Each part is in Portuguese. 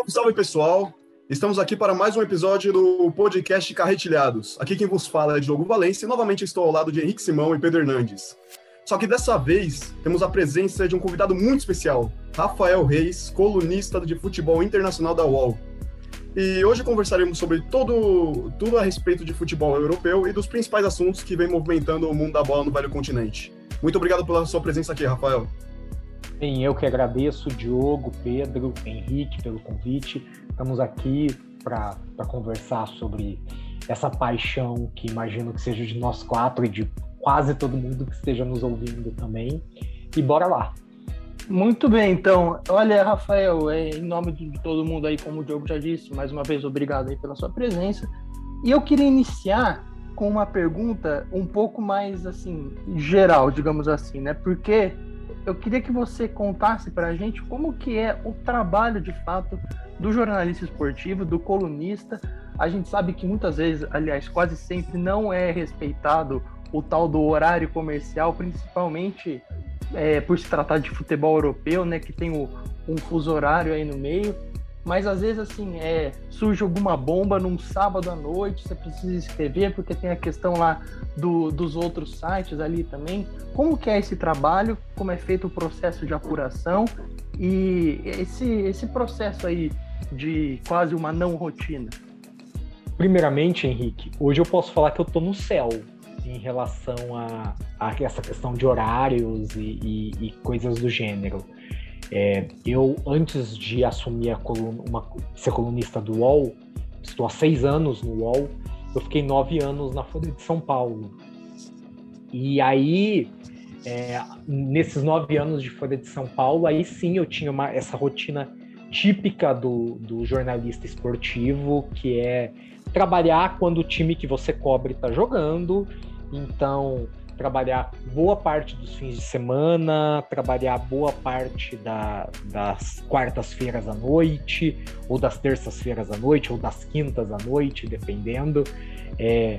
Salve, salve pessoal! Estamos aqui para mais um episódio do podcast Carretilhados. Aqui quem vos fala é Diogo Valência e novamente estou ao lado de Henrique Simão e Pedro Hernandes. Só que dessa vez temos a presença de um convidado muito especial, Rafael Reis, colunista de futebol internacional da UOL. E hoje conversaremos sobre todo, tudo a respeito de futebol europeu e dos principais assuntos que vem movimentando o mundo da bola no velho continente. Muito obrigado pela sua presença aqui, Rafael. Bem, eu que agradeço, Diogo, Pedro, Henrique, pelo convite. Estamos aqui para conversar sobre essa paixão que imagino que seja de nós quatro e de quase todo mundo que esteja nos ouvindo também. E bora lá! Muito bem, então. Olha, Rafael, é, em nome de todo mundo aí, como o Diogo já disse, mais uma vez obrigado aí pela sua presença. E eu queria iniciar com uma pergunta um pouco mais assim geral, digamos assim, né? Porque eu queria que você contasse para a gente como que é o trabalho de fato do jornalista esportivo, do colunista. A gente sabe que muitas vezes, aliás, quase sempre não é respeitado o tal do horário comercial, principalmente é, por se tratar de futebol europeu, né, que tem o, um fuso horário aí no meio. Mas às vezes assim é, surge alguma bomba num sábado à noite, você precisa escrever porque tem a questão lá do, dos outros sites ali também. Como que é esse trabalho? Como é feito o processo de apuração e esse esse processo aí de quase uma não rotina? Primeiramente, Henrique, hoje eu posso falar que eu estou no céu em relação a, a essa questão de horários e, e, e coisas do gênero. É, eu, antes de assumir coluna, uma, ser colunista do UOL, estou há seis anos no UOL, eu fiquei nove anos na Folha de São Paulo. E aí, é, nesses nove anos de Folha de São Paulo, aí sim eu tinha uma, essa rotina típica do, do jornalista esportivo, que é trabalhar quando o time que você cobre está jogando então, trabalhar boa parte dos fins de semana, trabalhar boa parte da, das quartas-feiras à noite, ou das terças-feiras à noite, ou das quintas à noite, dependendo. É,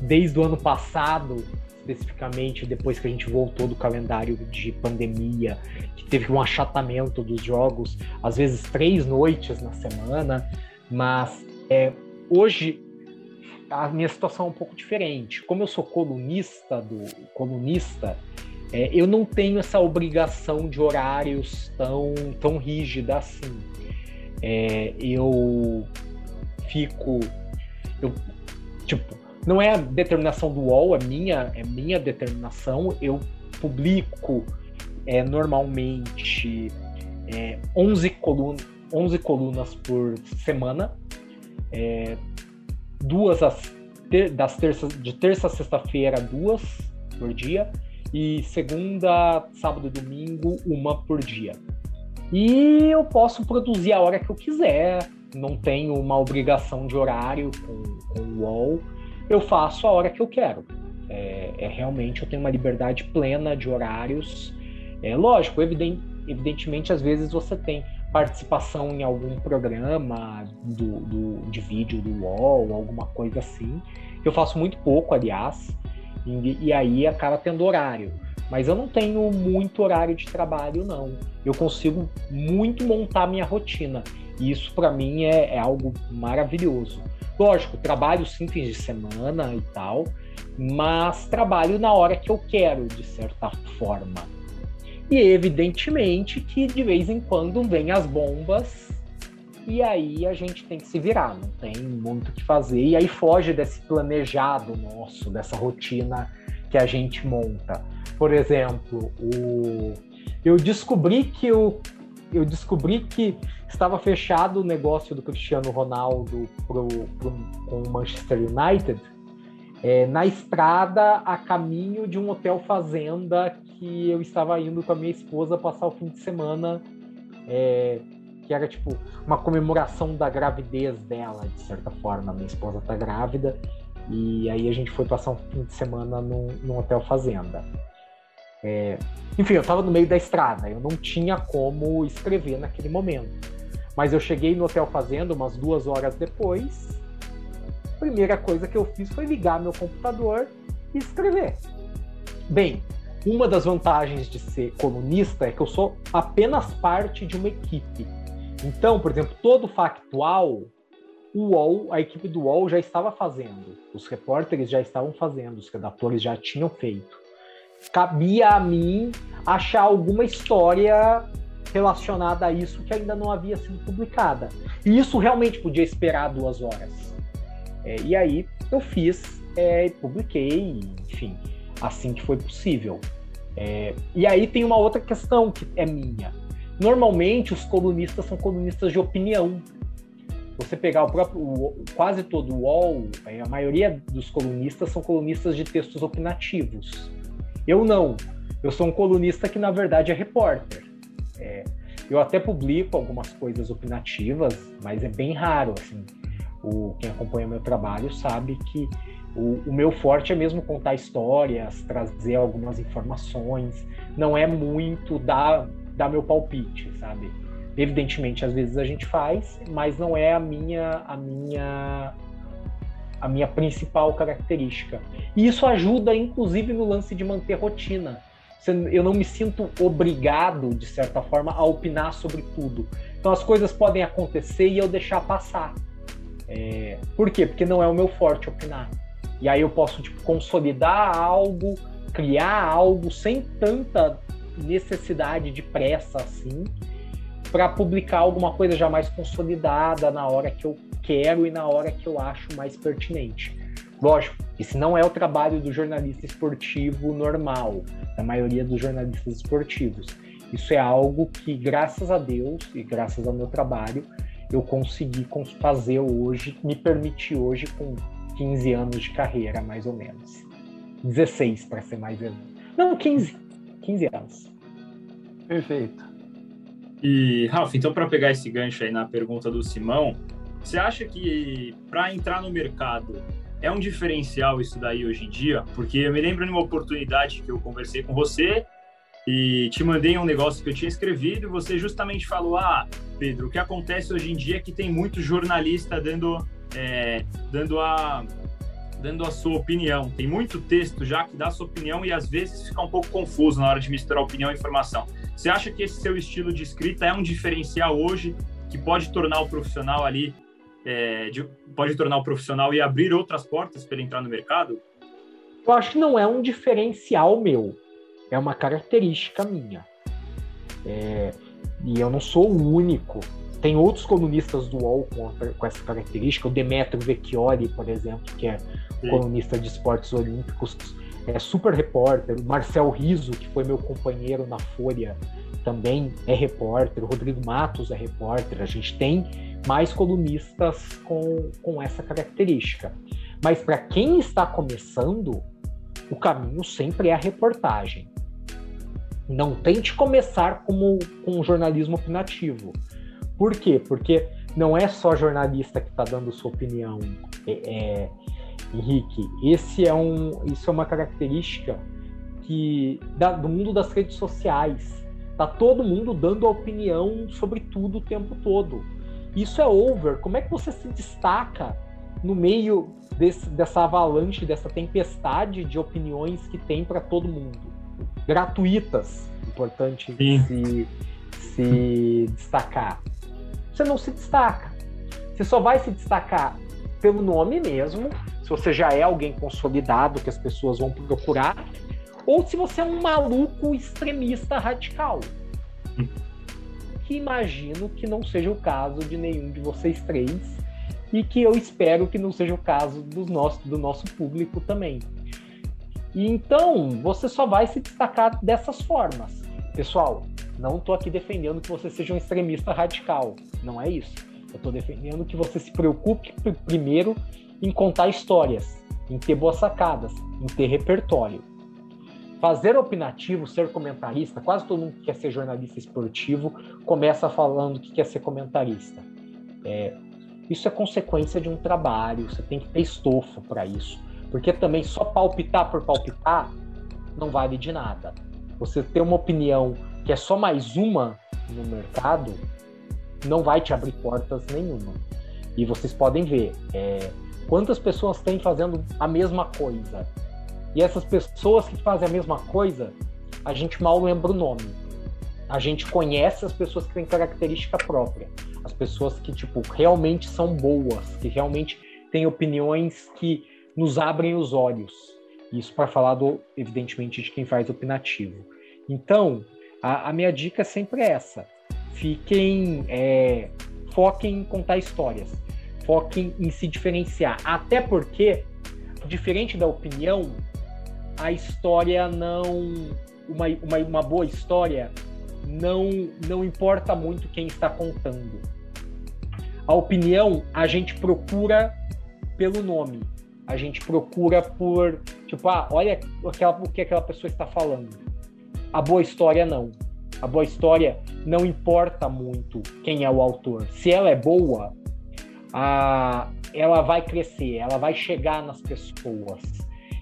desde o ano passado, especificamente, depois que a gente voltou do calendário de pandemia, que teve um achatamento dos jogos, às vezes três noites na semana, mas é, hoje a minha situação é um pouco diferente. Como eu sou colunista do colunista, é, eu não tenho essa obrigação de horários tão, tão rígida assim. É, eu fico. Eu, tipo, não é a determinação do UOL, é minha, é minha determinação. Eu publico é, normalmente é, 11, coluna, 11 colunas por semana. É, duas ter, das terças, de terça a sexta-feira, duas por dia, e segunda, sábado e domingo, uma por dia. E eu posso produzir a hora que eu quiser, não tenho uma obrigação de horário com, com o UOL, eu faço a hora que eu quero. É, é realmente eu tenho uma liberdade plena de horários. É lógico, evident, evidentemente, às vezes você tem participação em algum programa do, do, de vídeo do UOL, alguma coisa assim. Eu faço muito pouco, aliás, e, e aí acaba tendo horário. Mas eu não tenho muito horário de trabalho, não. Eu consigo muito montar minha rotina. E isso, para mim, é, é algo maravilhoso. Lógico, trabalho sim fins de semana e tal, mas trabalho na hora que eu quero, de certa forma. E evidentemente que de vez em quando vem as bombas e aí a gente tem que se virar, não tem muito o que fazer. E aí foge desse planejado nosso, dessa rotina que a gente monta. Por exemplo, o... eu descobri que eu, eu descobri que estava fechado o negócio do Cristiano Ronaldo pro, pro, com o Manchester United é, na estrada a caminho de um hotel fazenda que eu estava indo com a minha esposa passar o fim de semana, é, que era tipo uma comemoração da gravidez dela, de certa forma. Minha esposa está grávida e aí a gente foi passar um fim de semana num, num hotel fazenda. É, enfim, eu estava no meio da estrada, eu não tinha como escrever naquele momento. Mas eu cheguei no hotel fazenda umas duas horas depois primeira coisa que eu fiz foi ligar meu computador e escrever. Bem, uma das vantagens de ser colunista é que eu sou apenas parte de uma equipe. Então, por exemplo, todo factual, o UOL, a equipe do UOL já estava fazendo, os repórteres já estavam fazendo, os redatores já tinham feito. Cabia a mim achar alguma história relacionada a isso que ainda não havia sido publicada. E isso realmente podia esperar duas horas. É, e aí eu fiz, é, publiquei, enfim, assim que foi possível. É, e aí tem uma outra questão que é minha. Normalmente os colunistas são colunistas de opinião. Você pegar o próprio, o, quase todo o UOL, é, a maioria dos colunistas são colunistas de textos opinativos. Eu não. Eu sou um colunista que na verdade é repórter. É, eu até publico algumas coisas opinativas, mas é bem raro. Assim, o, quem acompanha meu trabalho sabe que o, o, meu forte é mesmo contar histórias, trazer algumas informações. Não é muito dar, dar meu palpite, sabe? Evidentemente, às vezes a gente faz, mas não é a minha a minha a minha principal característica. E isso ajuda, inclusive, no lance de manter rotina. Eu não me sinto obrigado, de certa forma, a opinar sobre tudo. Então as coisas podem acontecer e eu deixar passar. É... Por quê? Porque não é o meu forte opinar. E aí eu posso tipo, consolidar algo, criar algo sem tanta necessidade de pressa assim, para publicar alguma coisa já mais consolidada na hora que eu quero e na hora que eu acho mais pertinente. Lógico, esse não é o trabalho do jornalista esportivo normal, da maioria dos jornalistas esportivos. Isso é algo que, graças a Deus e graças ao meu trabalho, eu consegui fazer hoje, me permitir hoje com 15 anos de carreira, mais ou menos. 16, para ser mais exato. Não, 15. 15 anos. Perfeito. E, Ralf, então, para pegar esse gancho aí na pergunta do Simão, você acha que para entrar no mercado é um diferencial isso daí hoje em dia? Porque eu me lembro de uma oportunidade que eu conversei com você e te mandei um negócio que eu tinha escrevido e você justamente falou: Ah, Pedro, o que acontece hoje em dia é que tem muito jornalista dando é, dando a dando a sua opinião. Tem muito texto já que dá a sua opinião e às vezes fica um pouco confuso na hora de misturar opinião e informação. Você acha que esse seu estilo de escrita é um diferencial hoje que pode tornar o profissional ali, é, de, pode tornar o profissional e abrir outras portas para ele entrar no mercado? Eu acho que não é um diferencial meu, é uma característica minha. É, e eu não sou o único tem outros colunistas do UOL com, com essa característica, o Demetrio Vecchioli, por exemplo, que é Sim. colunista de esportes olímpicos, é super repórter. O Marcel Riso, que foi meu companheiro na Folha, também é repórter. O Rodrigo Matos é repórter. A gente tem mais colunistas com, com essa característica. Mas para quem está começando, o caminho sempre é a reportagem. Não tente começar como com jornalismo opinativo. Por quê? Porque não é só jornalista que está dando sua opinião, é, é, Henrique. Esse é um, isso é uma característica que da, do mundo das redes sociais. Tá todo mundo dando a opinião sobre tudo o tempo todo. Isso é over. Como é que você se destaca no meio desse, dessa avalanche, dessa tempestade de opiniões que tem para todo mundo? Gratuitas, importante se, se destacar você não se destaca. Você só vai se destacar pelo nome mesmo, se você já é alguém consolidado que as pessoas vão procurar, ou se você é um maluco extremista radical. Que imagino que não seja o caso de nenhum de vocês três, e que eu espero que não seja o caso do nosso, do nosso público também. E então, você só vai se destacar dessas formas. Pessoal, não estou aqui defendendo que você seja um extremista radical. Não é isso. Eu estou defendendo que você se preocupe primeiro em contar histórias, em ter boas sacadas, em ter repertório. Fazer opinativo, ser comentarista, quase todo mundo que quer ser jornalista esportivo começa falando que quer ser comentarista. É, isso é consequência de um trabalho, você tem que ter estofo para isso. Porque também só palpitar por palpitar não vale de nada. Você ter uma opinião que é só mais uma no mercado, não vai te abrir portas nenhuma. E vocês podem ver é, quantas pessoas têm fazendo a mesma coisa. E essas pessoas que fazem a mesma coisa, a gente mal lembra o nome. A gente conhece as pessoas que têm característica própria. as pessoas que tipo realmente são boas, que realmente têm opiniões que nos abrem os olhos. Isso para falar do, evidentemente, de quem faz opinativo. Então, a, a minha dica é sempre essa: fiquem, é, foquem em contar histórias, foquem em se diferenciar. Até porque, diferente da opinião, a história não. Uma, uma, uma boa história não, não importa muito quem está contando. A opinião a gente procura pelo nome. A gente procura por, tipo, ah, olha aquela, o que aquela pessoa está falando. A boa história não. A boa história não importa muito quem é o autor. Se ela é boa, a, ela vai crescer, ela vai chegar nas pessoas.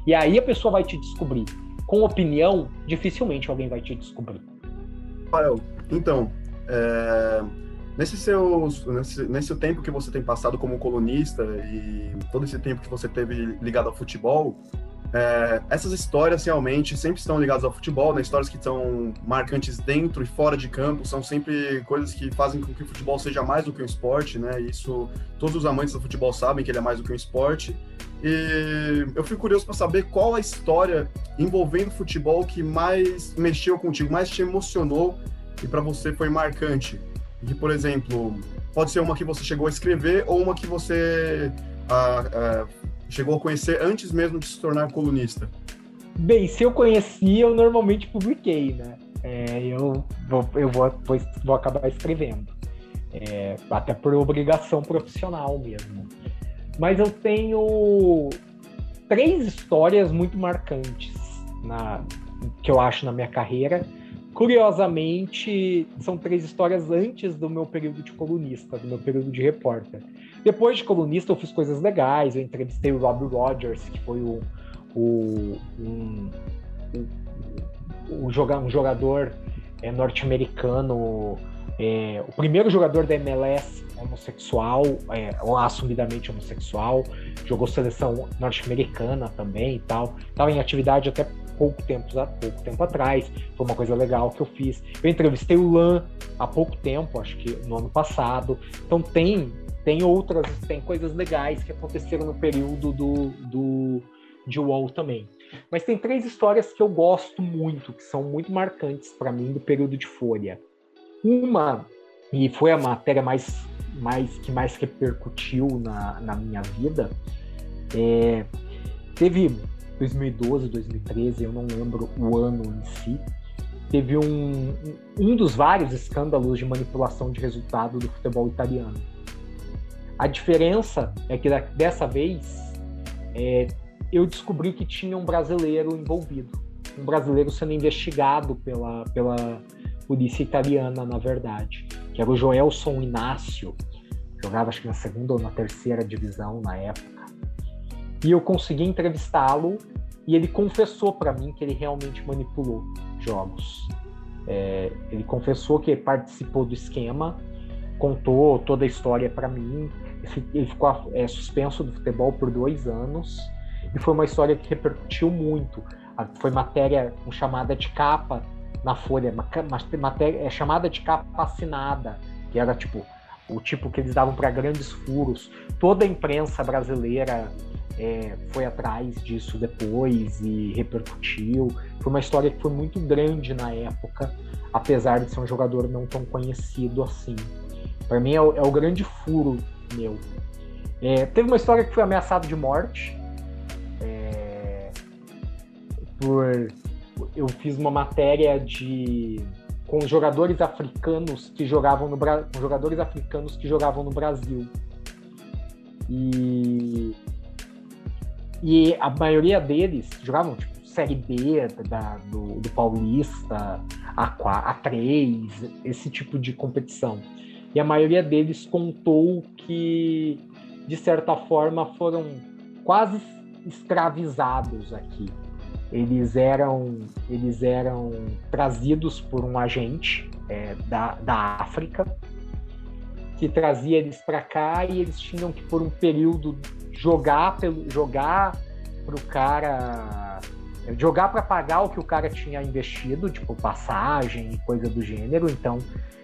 E aí a pessoa vai te descobrir. Com opinião, dificilmente alguém vai te descobrir. Rafael, então, é, nesse, seus, nesse, nesse tempo que você tem passado como colunista e todo esse tempo que você teve ligado ao futebol, é, essas histórias realmente sempre estão ligadas ao futebol, né? histórias que são marcantes dentro e fora de campo, são sempre coisas que fazem com que o futebol seja mais do que um esporte, né? Isso todos os amantes do futebol sabem que ele é mais do que um esporte. E eu fico curioso para saber qual a história envolvendo futebol que mais mexeu contigo, mais te emocionou e para você foi marcante. Que, por exemplo, pode ser uma que você chegou a escrever ou uma que você ah, ah, chegou a conhecer antes mesmo de se tornar colunista. Bem, se eu conhecia, eu normalmente publiquei, né? É, eu vou, eu vou, vou acabar escrevendo. É, até por obrigação profissional mesmo. Mas eu tenho três histórias muito marcantes na, que eu acho na minha carreira. Curiosamente, são três histórias antes do meu período de colunista, do meu período de repórter. Depois de colunista, eu fiz coisas legais. Eu entrevistei o Rob Rogers, que foi o, o um, um, um jogador é, norte-americano, é, o primeiro jogador da MLS homossexual, é, assumidamente homossexual, jogou seleção norte-americana também e tal. Estava em atividade até pouco tempo, pouco tempo atrás. Foi uma coisa legal que eu fiz. Eu entrevistei o Lan há pouco tempo, acho que no ano passado. Então tem tem outras, tem coisas legais que aconteceram no período do, do de UOL também. Mas tem três histórias que eu gosto muito, que são muito marcantes para mim do período de Folha. Uma, e foi a matéria mais mais, que mais repercutiu na, na minha vida, é, teve 2012, 2013, eu não lembro o ano em si, teve um, um dos vários escândalos de manipulação de resultado do futebol italiano. A diferença é que dessa vez é, eu descobri que tinha um brasileiro envolvido, um brasileiro sendo investigado pela, pela polícia italiana, na verdade que era o Joelson Inácio, jogava acho que na segunda ou na terceira divisão na época. E eu consegui entrevistá-lo e ele confessou para mim que ele realmente manipulou jogos. É, ele confessou que participou do esquema, contou toda a história para mim. Ele ficou é, suspenso do futebol por dois anos e foi uma história que repercutiu muito. Foi matéria com chamada de capa na folha, matéria, é chamada de capa assinada, que era tipo o tipo que eles davam para grandes furos. Toda a imprensa brasileira é, foi atrás disso depois e repercutiu. Foi uma história que foi muito grande na época, apesar de ser um jogador não tão conhecido assim. Para mim é o, é o, grande furo meu. É, teve uma história que foi ameaçado de morte é, por eu fiz uma matéria de com jogadores africanos que jogavam no com jogadores africanos que jogavam no Brasil. E e a maioria deles jogavam tipo série B da, do, do Paulista, A, A3, esse tipo de competição. E a maioria deles contou que, de certa forma, foram quase escravizados aqui eles eram, eles eram trazidos por um agente é, da, da África que trazia eles para cá e eles tinham que por um período jogar pelo jogar para o cara jogar para pagar o que o cara tinha investido, tipo passagem e coisa do gênero. Então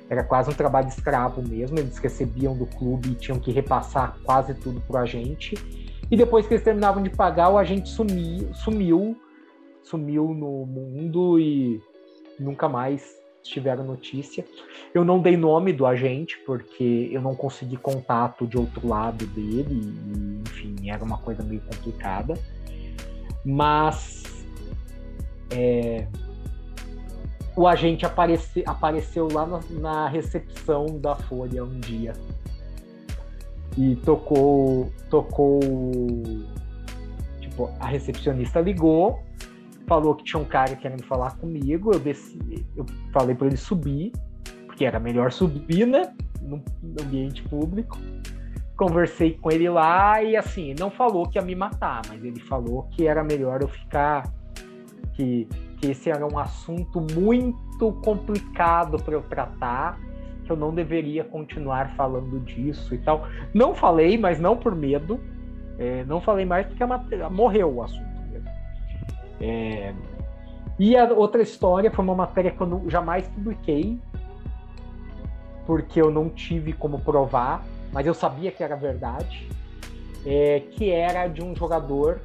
era quase um trabalho escravo mesmo. Eles recebiam do clube e tinham que repassar quase tudo para a gente. E depois que eles terminavam de pagar, o agente sumiu, sumiu, sumiu no mundo e nunca mais tiveram notícia. Eu não dei nome do agente porque eu não consegui contato de outro lado dele, e, enfim, era uma coisa meio complicada. Mas é, o agente aparece, apareceu lá na, na, recepção da Folha um dia e tocou tocou tipo a recepcionista ligou falou que tinha um cara querendo falar comigo eu desci eu falei para ele subir porque era melhor subir né no, ambiente público conversei com ele lá e assim não falou que ia me matar mas ele falou que era melhor eu ficar que, que esse era um assunto muito complicado para eu tratar, que eu não deveria continuar falando disso e tal. Não falei, mas não por medo. É, não falei mais porque a morreu o assunto. É, e a outra história foi uma matéria que eu jamais publiquei, porque eu não tive como provar, mas eu sabia que era verdade, é, que era de um jogador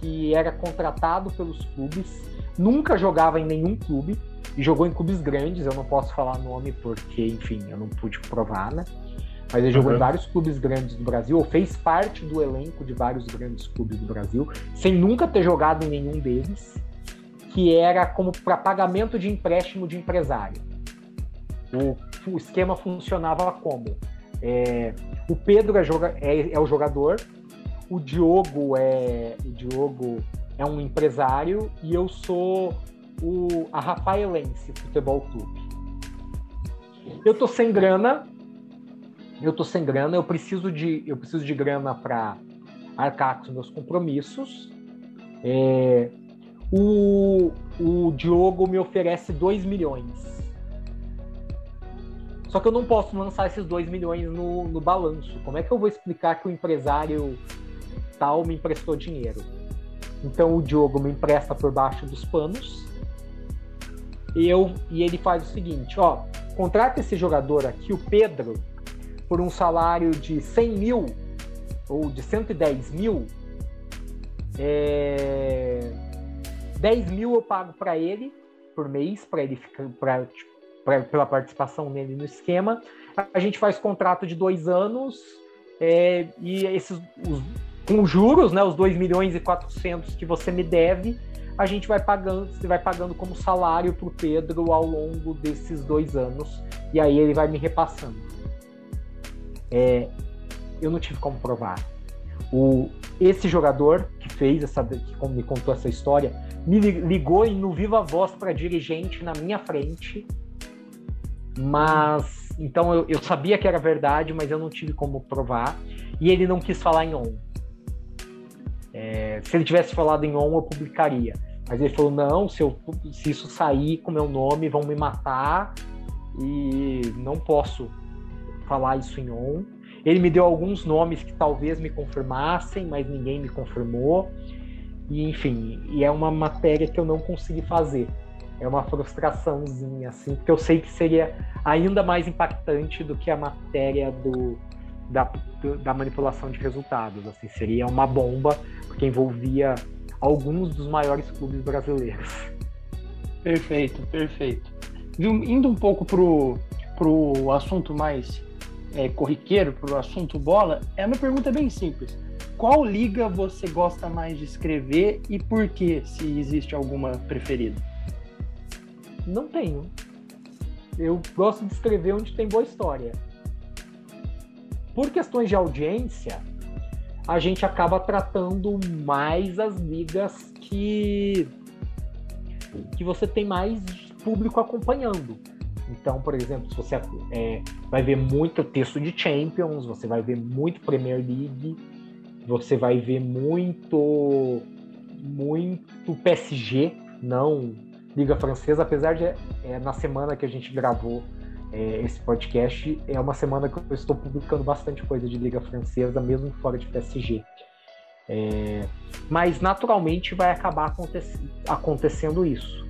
que era contratado pelos clubes, nunca jogava em nenhum clube, e jogou em clubes grandes, eu não posso falar nome porque, enfim, eu não pude provar, né? Mas ele jogou uhum. em vários clubes grandes do Brasil, ou fez parte do elenco de vários grandes clubes do Brasil, sem nunca ter jogado em nenhum deles, que era como para pagamento de empréstimo de empresário. O, o esquema funcionava como? É, o Pedro é, joga, é, é o jogador, o Diogo é o Diogo é um empresário e eu sou o a Rafaelense Futebol Clube. Eu tô sem grana, eu tô sem grana, eu preciso de eu preciso de grana para arcar com os meus compromissos. É, o, o Diogo me oferece 2 milhões. Só que eu não posso lançar esses 2 milhões no, no balanço. Como é que eu vou explicar que o empresário tal me emprestou dinheiro. Então o Diogo me empresta por baixo dos panos. E, eu, e ele faz o seguinte: ó, contrata esse jogador aqui, o Pedro, por um salário de 100 mil ou de 110 mil. É... 10 mil eu pago para ele por mês, para ele ficar, pra, pra, pela participação nele no esquema. A gente faz contrato de dois anos é, e esses os, com juros, né, os 2 milhões e 400 que você me deve, a gente vai pagando, você vai pagando como salário para o Pedro ao longo desses dois anos, e aí ele vai me repassando. É, eu não tive como provar. O, esse jogador que fez essa, que me contou essa história, me ligou no viva voz para dirigente na minha frente, mas então eu, eu sabia que era verdade, mas eu não tive como provar, e ele não quis falar em on. É, se ele tivesse falado em on, eu publicaria. Mas ele falou: não, se, eu, se isso sair com meu nome, vão me matar e não posso falar isso em on. Ele me deu alguns nomes que talvez me confirmassem, mas ninguém me confirmou. E enfim, e é uma matéria que eu não consegui fazer. É uma frustraçãozinha, assim, porque eu sei que seria ainda mais impactante do que a matéria do, da, da manipulação de resultados. Assim, seria uma bomba porque envolvia alguns dos maiores clubes brasileiros. Perfeito, perfeito. Indo um pouco pro, pro assunto mais é, corriqueiro, pro assunto bola, é uma pergunta bem simples. Qual liga você gosta mais de escrever e por que, se existe alguma preferida? Não tenho. Eu gosto de escrever onde tem boa história. Por questões de audiência, a gente acaba tratando mais as ligas que que você tem mais público acompanhando. Então, por exemplo, se você é, vai ver muito texto de Champions, você vai ver muito Premier League, você vai ver muito muito PSG, não Liga Francesa, apesar de é, na semana que a gente gravou é, esse podcast é uma semana que eu estou publicando bastante coisa de Liga Francesa, mesmo fora de PSG. É, mas naturalmente vai acabar aconte acontecendo isso.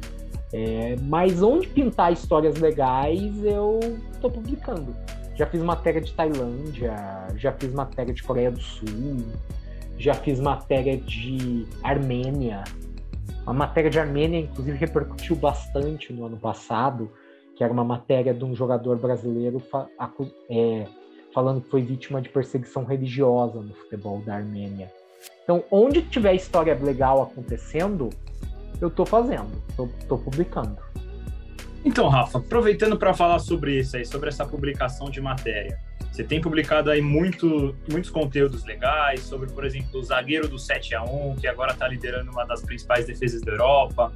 É, mas onde pintar histórias legais, eu estou publicando. Já fiz matéria de Tailândia, já fiz matéria de Coreia do Sul, já fiz matéria de Armênia. A matéria de Armênia, inclusive, repercutiu bastante no ano passado, que era uma matéria de um jogador brasileiro é, falando que foi vítima de perseguição religiosa no futebol da Armênia. Então, onde tiver história legal acontecendo, eu estou fazendo, estou publicando. Então, Rafa, aproveitando para falar sobre isso aí, sobre essa publicação de matéria. Você tem publicado aí muito, muitos conteúdos legais sobre, por exemplo, o zagueiro do 7 a 1 que agora está liderando uma das principais defesas da Europa.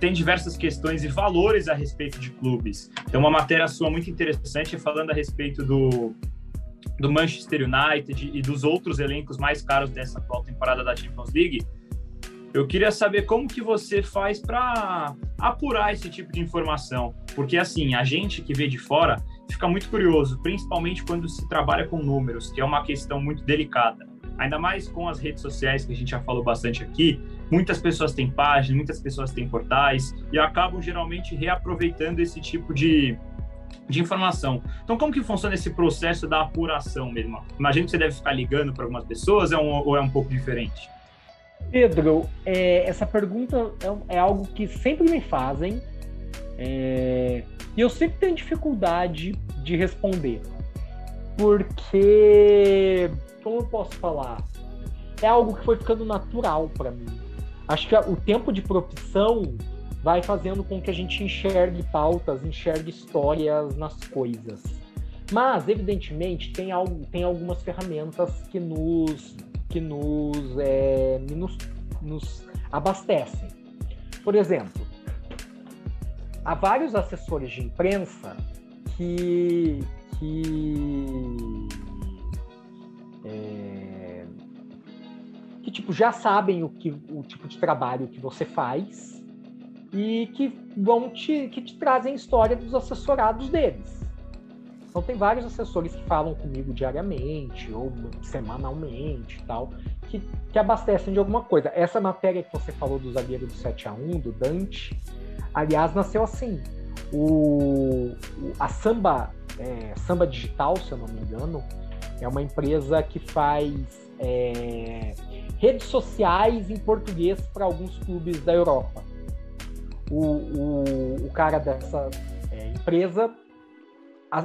Tem diversas questões e valores a respeito de clubes. Tem uma matéria sua muito interessante falando a respeito do, do Manchester United e dos outros elencos mais caros dessa atual temporada da Champions League. Eu queria saber como que você faz para apurar esse tipo de informação, porque assim, a gente que vê de fora fica muito curioso, principalmente quando se trabalha com números, que é uma questão muito delicada. Ainda mais com as redes sociais, que a gente já falou bastante aqui, muitas pessoas têm páginas, muitas pessoas têm portais e acabam geralmente reaproveitando esse tipo de, de informação. Então, como que funciona esse processo da apuração mesmo? Imagino que você deve ficar ligando para algumas pessoas é um, ou é um pouco diferente? Pedro, é, essa pergunta é, é, algo que sempre me fazem. É, e eu sempre tenho dificuldade de responder. Porque, como eu posso falar? É algo que foi ficando natural para mim. Acho que o tempo de profissão vai fazendo com que a gente enxergue pautas, enxergue histórias nas coisas. Mas, evidentemente, tem, algo, tem algumas ferramentas que nos, que nos, é, nos, nos abastecem. Por exemplo, há vários assessores de imprensa que, que, é, que tipo, já sabem o, que, o tipo de trabalho que você faz e que vão te, que te trazem história dos assessorados deles. Então tem vários assessores que falam comigo diariamente ou semanalmente tal, que, que abastecem de alguma coisa. Essa matéria que você falou do zagueiro do 7 a 1 do Dante, Aliás, nasceu assim. O, a Samba, é, Samba Digital, se eu não me engano, é uma empresa que faz é, redes sociais em português para alguns clubes da Europa. O, o, o cara dessa é, empresa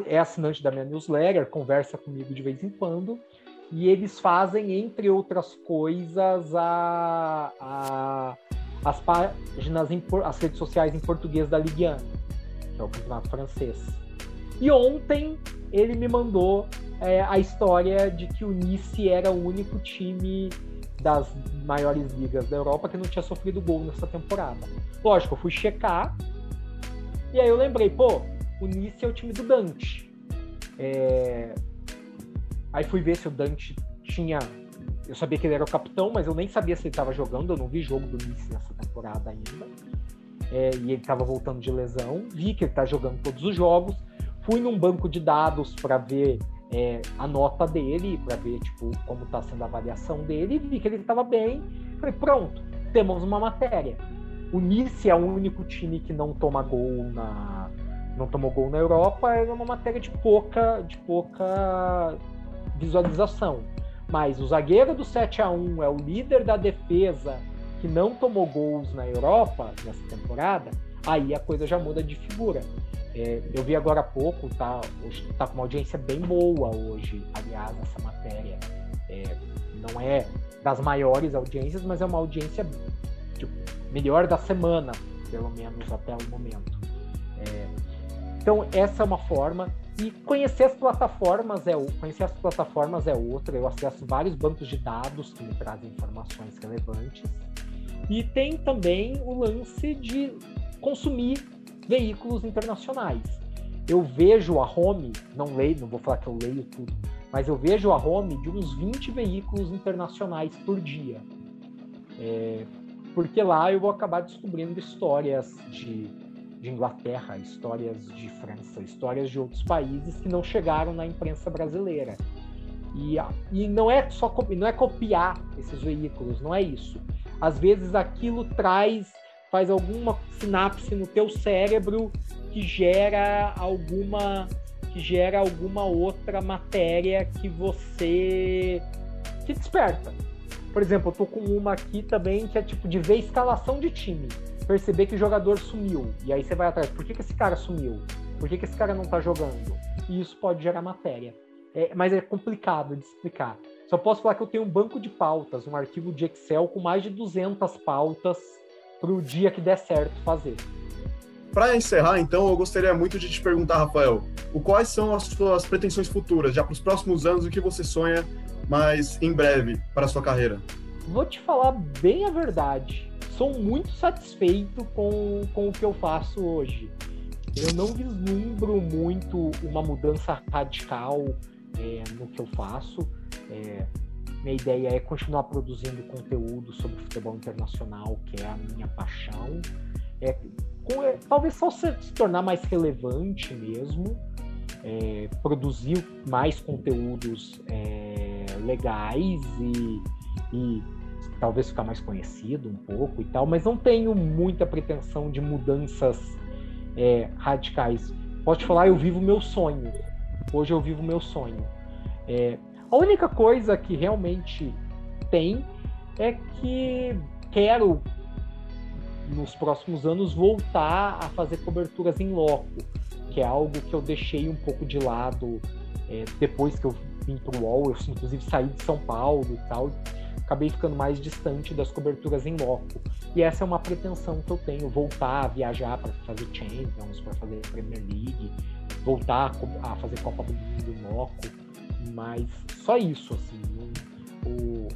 é assinante da minha newsletter, conversa comigo de vez em quando, e eles fazem, entre outras coisas, a, a as páginas, em, as redes sociais em português da Ligue 1, que é o campeonato francês. E ontem ele me mandou é, a história de que o Nice era o único time das maiores ligas da Europa que não tinha sofrido gol nessa temporada. Lógico, eu fui checar e aí eu lembrei, pô, o Nice é o time do Dante. É... Aí fui ver se o Dante tinha eu sabia que ele era o capitão, mas eu nem sabia se ele estava jogando. Eu não vi jogo do Nice nessa temporada ainda. É, e ele estava voltando de lesão. Vi que ele está jogando todos os jogos. Fui num banco de dados para ver é, a nota dele, para ver tipo como está sendo a avaliação dele. E vi que ele estava bem. Falei, pronto, temos uma matéria. O Nice é o único time que não toma gol na não tomou gol na Europa. É uma matéria de pouca de pouca visualização. Mas o zagueiro do 7 a 1 é o líder da defesa que não tomou gols na Europa nessa temporada, aí a coisa já muda de figura. É, eu vi agora há pouco, tá, tá com uma audiência bem boa hoje, aliás, essa matéria. É, não é das maiores audiências, mas é uma audiência tipo, melhor da semana, pelo menos até o momento. Então, essa é uma forma. E conhecer as plataformas é conhecer as plataformas é outra. Eu acesso vários bancos de dados que me trazem informações relevantes. E tem também o lance de consumir veículos internacionais. Eu vejo a home, não leio, não vou falar que eu leio tudo, mas eu vejo a home de uns 20 veículos internacionais por dia. É, porque lá eu vou acabar descobrindo histórias de de Inglaterra, histórias de França, histórias de outros países que não chegaram na imprensa brasileira. E, e não é só não é copiar esses veículos, não é isso. Às vezes aquilo traz, faz alguma sinapse no teu cérebro que gera alguma que gera alguma outra matéria que você que desperta. Por exemplo, eu tô com uma aqui também que é tipo de ver escalação de time, perceber que o jogador sumiu. E aí você vai atrás, por que, que esse cara sumiu? Por que, que esse cara não tá jogando? E isso pode gerar matéria. É, mas é complicado de explicar. Só posso falar que eu tenho um banco de pautas, um arquivo de Excel com mais de 200 pautas para o dia que der certo fazer. Para encerrar, então, eu gostaria muito de te perguntar, Rafael, o quais são as suas pretensões futuras, já para os próximos anos, o que você sonha mais em breve para a sua carreira? Vou te falar bem a verdade. Sou muito satisfeito com, com o que eu faço hoje. Eu não vislumbro muito uma mudança radical é, no que eu faço. É, minha ideia é continuar produzindo conteúdo sobre futebol internacional, que é a minha paixão. É, com, é, talvez só se, se, tornar mais relevante mesmo, é, produzir mais conteúdos é, legais e, e talvez ficar mais conhecido um pouco e tal, mas não tenho muita pretensão de mudanças é, radicais. Posso te falar, eu vivo meu sonho. Hoje eu vivo meu sonho. É, a única coisa que realmente tem é que quero nos próximos anos voltar a fazer coberturas em loco, que é algo que eu deixei um pouco de lado é, depois que eu vim o UOL, eu inclusive saí de São Paulo e tal, acabei ficando mais distante das coberturas em loco. E essa é uma pretensão que eu tenho, voltar a viajar para fazer Champions, para fazer Premier League, voltar a fazer Copa do Mundo em loco, mas só isso, assim. O,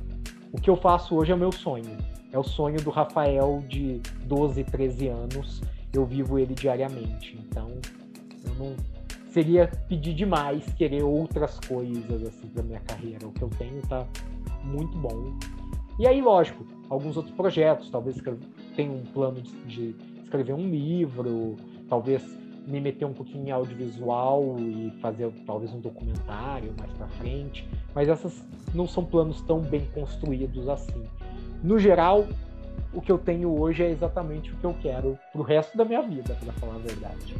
o que eu faço hoje é o meu sonho. É o sonho do Rafael de 12, 13 anos. Eu vivo ele diariamente. Então, eu não seria pedir demais querer outras coisas assim para minha carreira. O que eu tenho tá muito bom. E aí, lógico, alguns outros projetos, talvez eu tenha um plano de, de escrever um livro, talvez me meter um pouquinho em audiovisual e fazer talvez um documentário mais para frente, mas essas não são planos tão bem construídos assim. No geral, o que eu tenho hoje é exatamente o que eu quero para o resto da minha vida, para falar a verdade.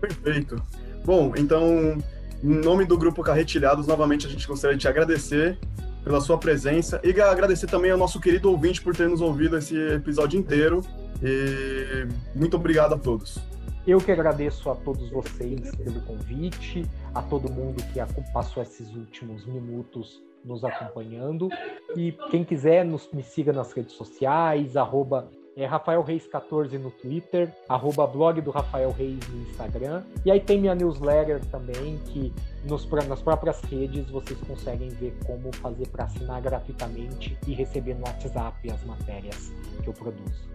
Perfeito. Bom, então, em nome do grupo Carretilhados, novamente a gente gostaria de te agradecer pela sua presença e agradecer também ao nosso querido ouvinte por ter nos ouvido esse episódio inteiro. E muito obrigado a todos. Eu que agradeço a todos vocês pelo convite, a todo mundo que passou esses últimos minutos nos acompanhando. E quem quiser, nos, me siga nas redes sociais, arroba é Rafael Reis 14 no Twitter, arroba blog do Rafael Reis no Instagram. E aí tem minha newsletter também, que nos, nas próprias redes vocês conseguem ver como fazer para assinar gratuitamente e receber no WhatsApp as matérias que eu produzo.